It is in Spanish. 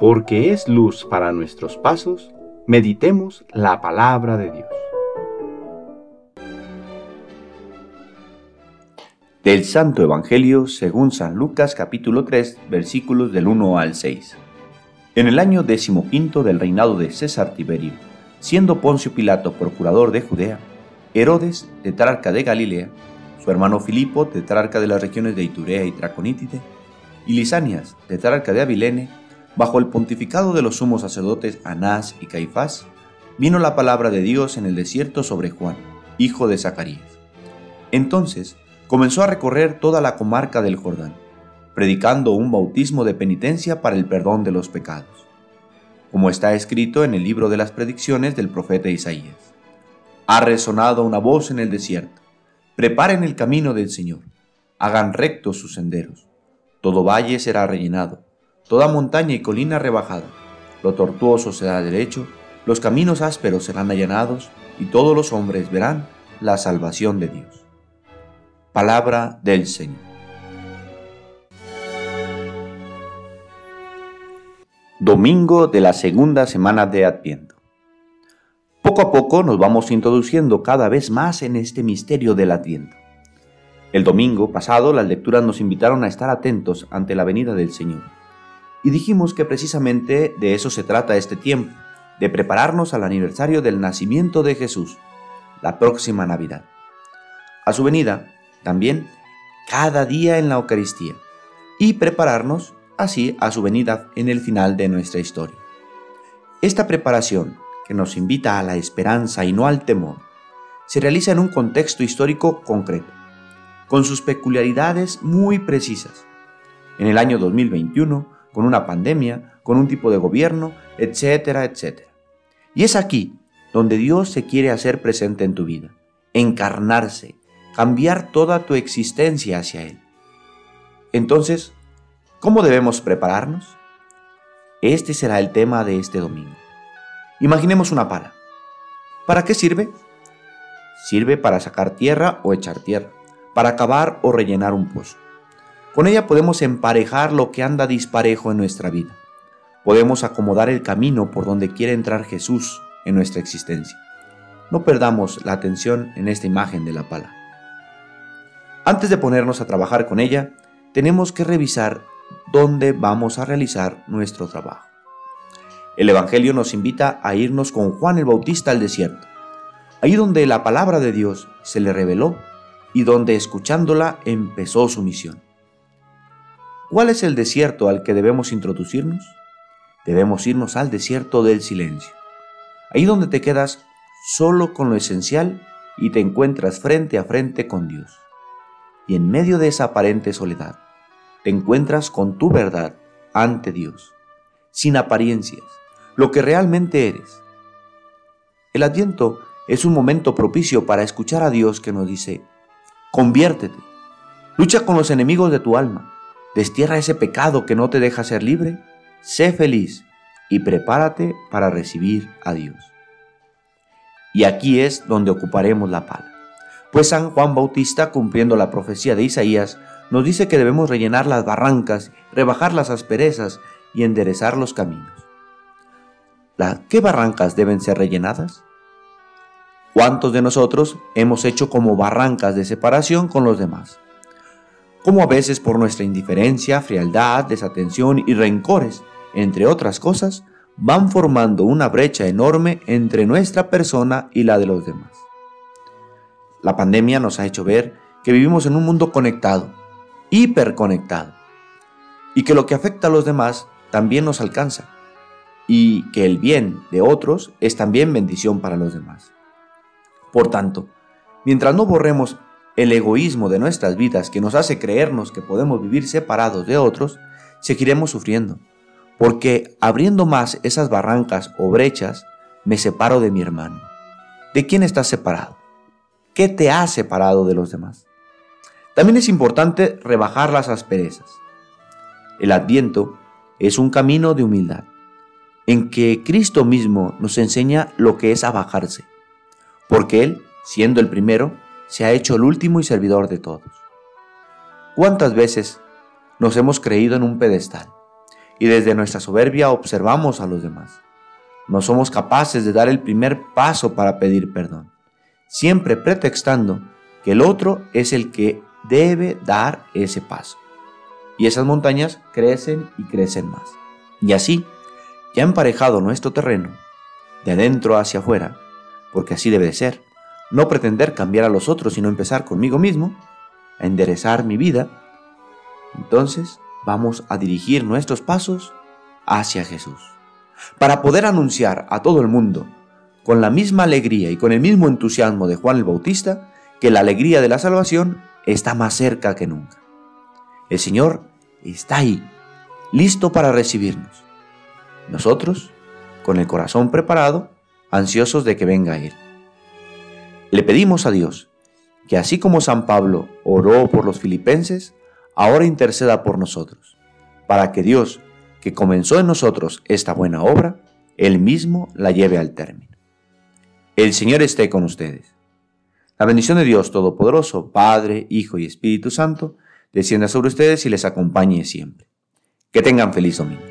porque es luz para nuestros pasos, meditemos la palabra de Dios. Del Santo Evangelio según San Lucas capítulo 3 versículos del 1 al 6. En el año decimoquinto del reinado de César Tiberio, siendo Poncio Pilato procurador de Judea, Herodes, tetrarca de Galilea, su hermano Filipo, tetrarca de las regiones de Iturea y Traconítide, y Lisanias, tetrarca de Abilene, bajo el pontificado de los sumos sacerdotes Anás y Caifás, vino la palabra de Dios en el desierto sobre Juan, hijo de Zacarías. Entonces comenzó a recorrer toda la comarca del Jordán, predicando un bautismo de penitencia para el perdón de los pecados, como está escrito en el libro de las predicciones del profeta Isaías. Ha resonado una voz en el desierto, preparen el camino del Señor, hagan rectos sus senderos, todo valle será rellenado toda montaña y colina rebajada. Lo tortuoso será derecho, los caminos ásperos serán allanados, y todos los hombres verán la salvación de Dios. Palabra del Señor. Domingo de la segunda semana de Adviento. Poco a poco nos vamos introduciendo cada vez más en este misterio del Adviento. El domingo pasado las lecturas nos invitaron a estar atentos ante la venida del Señor y dijimos que precisamente de eso se trata este tiempo, de prepararnos al aniversario del nacimiento de Jesús, la próxima Navidad. A su venida, también, cada día en la Eucaristía, y prepararnos así a su venida en el final de nuestra historia. Esta preparación, que nos invita a la esperanza y no al temor, se realiza en un contexto histórico concreto, con sus peculiaridades muy precisas. En el año 2021, con una pandemia, con un tipo de gobierno, etcétera, etcétera. Y es aquí donde Dios se quiere hacer presente en tu vida, encarnarse, cambiar toda tu existencia hacia Él. Entonces, ¿cómo debemos prepararnos? Este será el tema de este domingo. Imaginemos una pala. ¿Para qué sirve? Sirve para sacar tierra o echar tierra, para cavar o rellenar un pozo. Con ella podemos emparejar lo que anda disparejo en nuestra vida. Podemos acomodar el camino por donde quiere entrar Jesús en nuestra existencia. No perdamos la atención en esta imagen de la pala. Antes de ponernos a trabajar con ella, tenemos que revisar dónde vamos a realizar nuestro trabajo. El Evangelio nos invita a irnos con Juan el Bautista al desierto, ahí donde la palabra de Dios se le reveló y donde escuchándola empezó su misión. ¿Cuál es el desierto al que debemos introducirnos? Debemos irnos al desierto del silencio. Ahí donde te quedas solo con lo esencial y te encuentras frente a frente con Dios. Y en medio de esa aparente soledad, te encuentras con tu verdad ante Dios, sin apariencias, lo que realmente eres. El adviento es un momento propicio para escuchar a Dios que nos dice, conviértete, lucha con los enemigos de tu alma, Destierra ese pecado que no te deja ser libre, sé feliz y prepárate para recibir a Dios. Y aquí es donde ocuparemos la pala. Pues San Juan Bautista, cumpliendo la profecía de Isaías, nos dice que debemos rellenar las barrancas, rebajar las asperezas y enderezar los caminos. ¿Qué barrancas deben ser rellenadas? ¿Cuántos de nosotros hemos hecho como barrancas de separación con los demás? Como a veces por nuestra indiferencia, frialdad, desatención y rencores, entre otras cosas, van formando una brecha enorme entre nuestra persona y la de los demás. La pandemia nos ha hecho ver que vivimos en un mundo conectado, hiperconectado, y que lo que afecta a los demás también nos alcanza, y que el bien de otros es también bendición para los demás. Por tanto, mientras no borremos el egoísmo de nuestras vidas que nos hace creernos que podemos vivir separados de otros, seguiremos sufriendo, porque abriendo más esas barrancas o brechas, me separo de mi hermano. ¿De quién estás separado? ¿Qué te ha separado de los demás? También es importante rebajar las asperezas. El adviento es un camino de humildad, en que Cristo mismo nos enseña lo que es abajarse, porque Él, siendo el primero, se ha hecho el último y servidor de todos. ¿Cuántas veces nos hemos creído en un pedestal y desde nuestra soberbia observamos a los demás. No somos capaces de dar el primer paso para pedir perdón, siempre pretextando que el otro es el que debe dar ese paso. Y esas montañas crecen y crecen más. Y así, ya emparejado nuestro terreno, de adentro hacia afuera, porque así debe de ser, no pretender cambiar a los otros, sino empezar conmigo mismo, a enderezar mi vida, entonces vamos a dirigir nuestros pasos hacia Jesús, para poder anunciar a todo el mundo, con la misma alegría y con el mismo entusiasmo de Juan el Bautista, que la alegría de la salvación está más cerca que nunca. El Señor está ahí, listo para recibirnos. Nosotros, con el corazón preparado, ansiosos de que venga Él. Le pedimos a Dios que así como San Pablo oró por los filipenses, ahora interceda por nosotros, para que Dios, que comenzó en nosotros esta buena obra, Él mismo la lleve al término. El Señor esté con ustedes. La bendición de Dios Todopoderoso, Padre, Hijo y Espíritu Santo, descienda sobre ustedes y les acompañe siempre. Que tengan feliz domingo.